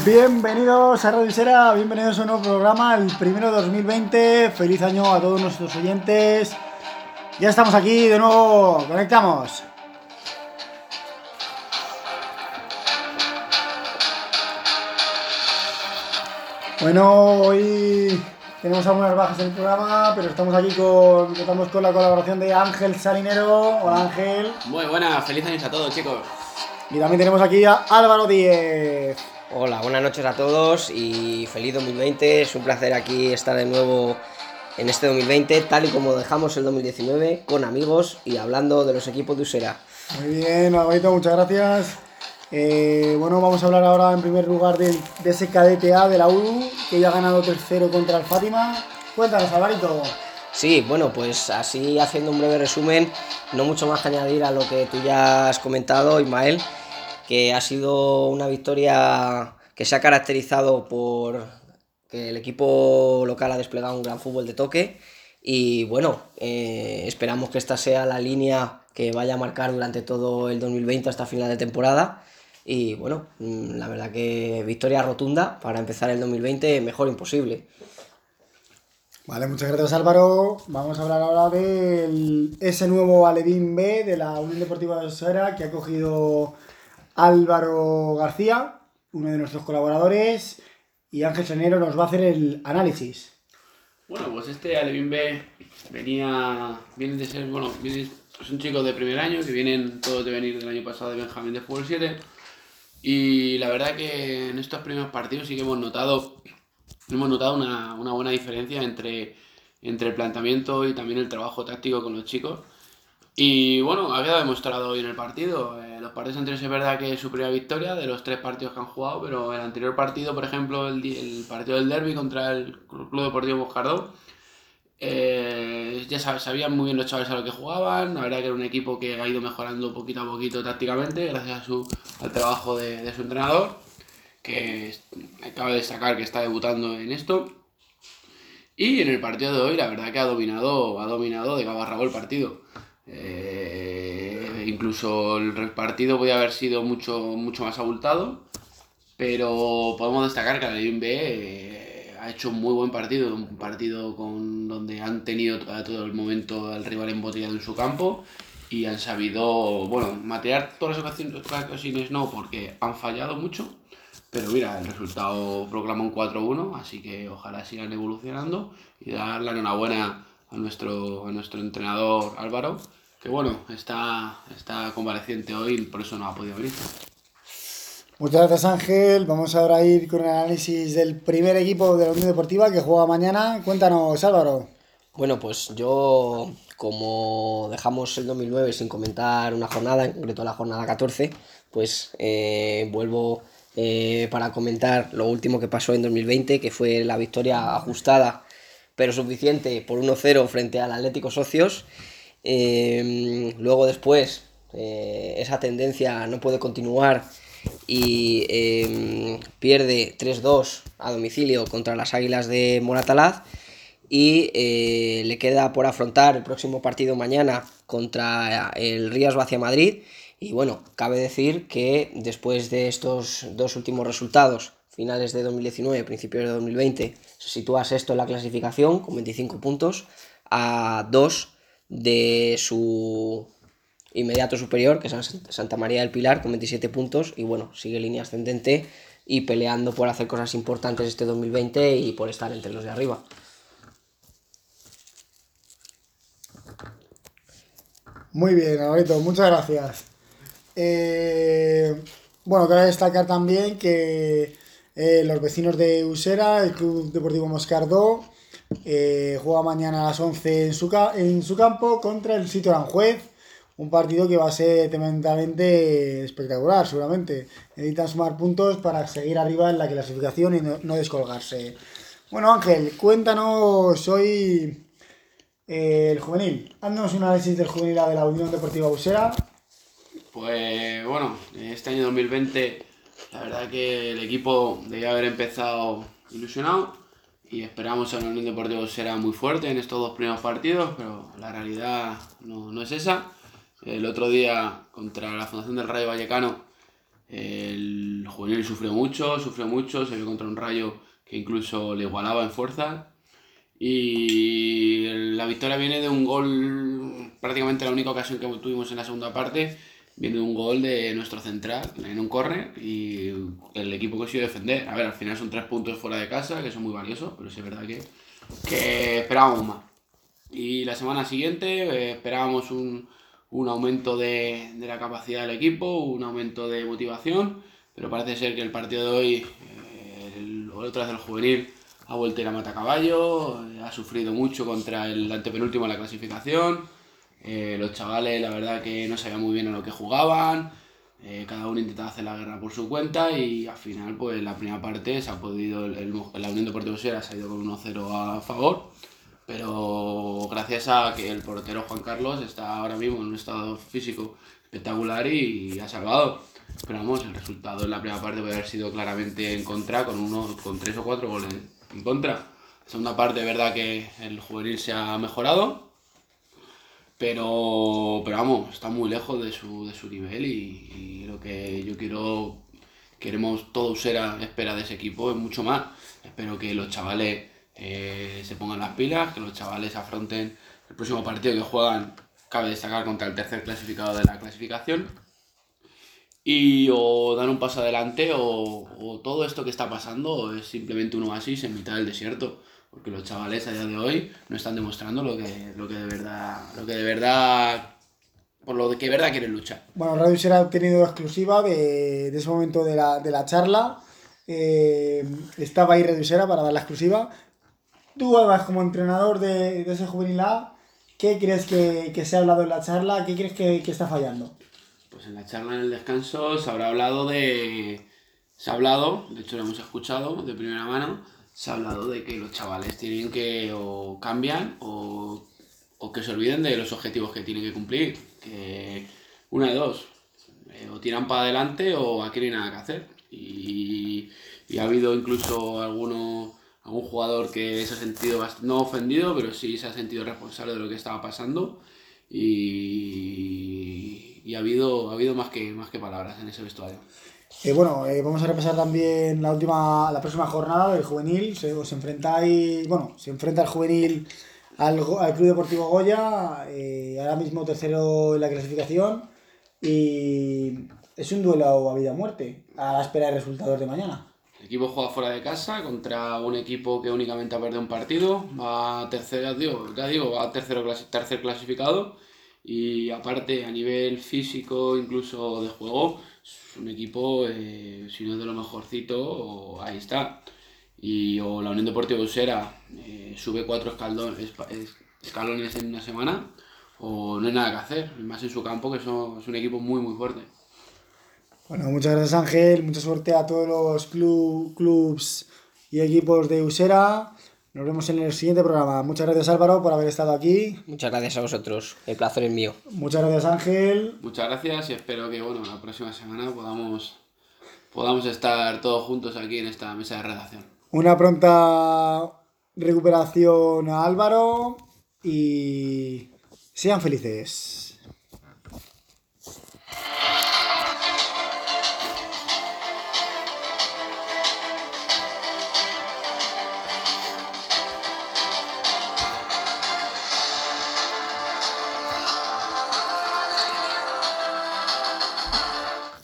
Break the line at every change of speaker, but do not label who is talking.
Bienvenidos a Radio Isera, bienvenidos a un nuevo programa, el primero de 2020. Feliz año a todos nuestros oyentes. Ya estamos aquí de nuevo, conectamos. Bueno, hoy tenemos algunas bajas en el programa, pero estamos aquí con, contamos con la colaboración de Ángel Salinero. Hola Ángel.
Muy buena, feliz año a todos, chicos.
Y también tenemos aquí a Álvaro Díez.
Hola, buenas noches a todos y feliz 2020. Es un placer aquí estar de nuevo en este 2020, tal y como dejamos el 2019, con amigos y hablando de los equipos de Usera.
Muy bien, Alvarito, muchas gracias. Eh, bueno, vamos a hablar ahora en primer lugar de, de ese cadete A de la que ya ha ganado tercero contra el Fátima. Cuéntanos, Alvarito.
Sí, bueno, pues así haciendo un breve resumen, no mucho más que añadir a lo que tú ya has comentado, Ismael, que ha sido una victoria que se ha caracterizado por que el equipo local ha desplegado un gran fútbol de toque y bueno, eh, esperamos que esta sea la línea que vaya a marcar durante todo el 2020 hasta final de temporada y bueno, mm, la verdad que victoria rotunda para empezar el 2020 mejor imposible.
Vale, muchas gracias Álvaro. Vamos a hablar ahora de ese nuevo Alevín B de la Unión Deportiva de Osera que ha cogido Álvaro García, uno de nuestros colaboradores, y Ángel Senero nos va a hacer el análisis.
Bueno, pues este Alevín B venía, viene de ser, bueno, viene, es un chico de primer año que vienen todos de venir del año pasado de Benjamín de Fútbol 7 y la verdad que en estos primeros partidos sí que hemos notado, hemos notado una, buena diferencia entre el planteamiento y también el trabajo táctico con los chicos. Y bueno, ha quedado demostrado hoy en el partido. Eh, los partidos anteriores es verdad que es su primera victoria de los tres partidos que han jugado, pero el anterior partido, por ejemplo, el, partido del derby contra el Club Deportivo Boscardó, eh, ya sabían muy bien los chavales a lo que jugaban. La verdad que era un equipo que ha ido mejorando poquito a poquito tácticamente, gracias a su, al trabajo de, su entrenador, que acaba de destacar que está debutando en esto. Y en el partido de hoy, la verdad que ha dominado, ha dominado de cabo el partido. Eh, incluso el partido podía haber sido mucho, mucho más abultado, pero podemos destacar que la B eh, ha hecho un muy buen partido, un partido con donde han tenido a todo el momento al rival embotellado en su campo y han sabido, bueno, materiar todas las ocasiones, ocasiones no, porque han fallado mucho, pero mira, el resultado proclama un 4-1, así que ojalá sigan evolucionando y dar la enhorabuena a nuestro, a nuestro entrenador Álvaro, que bueno, está, está convaleciente hoy, por eso no ha podido venir.
Muchas gracias Ángel. Vamos ahora a ir con el análisis del primer equipo de la Unión Deportiva que juega mañana. Cuéntanos, Álvaro.
Bueno, pues yo, como dejamos el 2009 sin comentar una jornada, en concreto la jornada 14, pues eh, vuelvo eh, para comentar lo último que pasó en 2020, que fue la victoria ajustada, pero suficiente, por 1-0 frente al Atlético Socios. Eh, luego después, eh, esa tendencia no puede continuar y eh, pierde 3-2 a domicilio contra las Águilas de Moratalaz y le queda por afrontar el próximo partido mañana contra el Rías Vacia Madrid. Y bueno, cabe decir que después de estos dos últimos resultados, finales de 2019, principios de 2020, se sitúa sexto en la clasificación con 25 puntos a 2 de su inmediato superior, que es San- Santa María del Pilar, con 27 puntos. Y bueno, sigue línea ascendente y peleando por hacer cosas importantes este 2020 y por estar entre los de arriba.
Muy bien, Alvarito, muchas gracias. Eh, bueno, cabe destacar también que eh, los vecinos de Usera, el Club Deportivo Moscardó, eh, juega mañana a las 11 en su, en su campo contra el sitio Aranjuez. Un partido que va a ser tremendamente espectacular, seguramente. Necesitan sumar puntos para seguir arriba en la clasificación y no, descolgarse. Bueno, Ángel, cuéntanos hoy eh, el juvenil. Haznos un análisis del juvenil de la Unión Deportiva Usera.
Pues bueno, este año 2020 la verdad que el equipo debía haber empezado ilusionado y esperamos a la Unión Deportiva será muy fuerte en estos dos primeros partidos, pero la realidad no, no es esa. El otro día contra la Fundación del Rayo Vallecano El juvenil sufrió mucho, sufrió mucho, se vio contra un rayo que incluso le igualaba en fuerza. Y la victoria viene de un gol, prácticamente la única ocasión que tuvimos en la segunda parte, viene un gol de nuestro central en un córner y el equipo consiguió defender. A ver, al final son tres puntos fuera de casa, que son muy valiosos, pero es verdad que, que esperábamos más. Y la semana siguiente eh, esperábamos un, un aumento de, de, la capacidad del equipo, un aumento de motivación, pero parece ser que el partido de hoy, eh, el, vez del juvenil, ha vuelto a ir a matacaballo, eh, ha sufrido mucho contra el antepenúltimo de la clasificación, eh, los chavales la verdad que no sabían muy bien a lo que jugaban, eh, cada uno intentaba hacer la guerra por su cuenta y al final pues la primera parte se ha podido, el, el, la Unión Deportiva se ha ido con 1-0 a favor pero gracias a que el portero Juan Carlos está ahora mismo en un estado físico espectacular y, ha salvado. Pero el resultado en la primera parte puede haber sido claramente en contra, con uno, con tres o cuatro goles en contra. La segunda parte, verdad que el juvenil se ha mejorado, pero, pero vamos, está muy lejos de su, de su nivel y, lo que yo quiero, queremos, todo Usera espera de ese equipo es mucho más. Espero que los chavales eh, se pongan las pilas, que los chavales afronten el próximo partido que juegan, cabe destacar contra el tercer clasificado de la clasificación, y o dar un paso adelante o, o todo esto que está pasando es simplemente un oasis en mitad del desierto, porque los chavales a día de hoy no están demostrando lo que, lo que de verdad, lo que de verdad por lo que de verdad quieren luchar.
Bueno, Radio Sierra ha obtenido exclusiva de, de ese momento de la, de la charla. Eh, estaba ahí Radio para dar la exclusiva. Tú, además, como entrenador de, de ese juvenil A, ¿qué crees que, que, se ha hablado en la charla? ¿Qué crees que, que, está fallando?
Pues en la charla en el descanso se habrá hablado de. Se ha hablado, de hecho lo hemos escuchado de primera mano, se ha hablado de que los chavales tienen que o cambian o, o que se olviden de los objetivos que tienen que cumplir. Que una de dos, eh, o tiran para adelante o aquí no hay nada que hacer. Y, y ha habido incluso algunos algún jugador que se ha sentido no ofendido, pero sí se ha sentido responsable de lo que estaba pasando y, y ha, habido, ha habido más que, más que palabras en ese vestuario.
Eh, bueno, eh, vamos a repasar también la última, la próxima jornada del juvenil. Se, os enfrentáis, bueno, se enfrenta el juvenil al, Club Deportivo Goya, eh, ahora mismo tercero en la clasificación y es un duelo a vida o muerte a la espera de resultados de mañana.
El equipo juega fuera de casa contra un equipo que únicamente ha perdido un partido, va tercero, digo, ya digo, va tercero, tercer clasificado y aparte a nivel físico, incluso de juego, es un equipo, eh, si no es de lo mejorcito, ahí está. Y o la Unión Deportiva Usera eh, sube cuatro escalones, en una semana, o no hay nada que hacer, más en su campo, que son, es un equipo muy, muy fuerte.
Bueno, muchas gracias Ángel, mucha suerte a todos los club, clubs y equipos de Usera. Nos vemos en el siguiente programa. Muchas gracias Álvaro por haber estado aquí.
Muchas gracias a vosotros, el placer es mío.
Muchas gracias Ángel.
Muchas gracias y espero que bueno, la próxima semana podamos, podamos estar todos juntos aquí en esta mesa de redacción.
Una pronta recuperación a Álvaro y sean felices.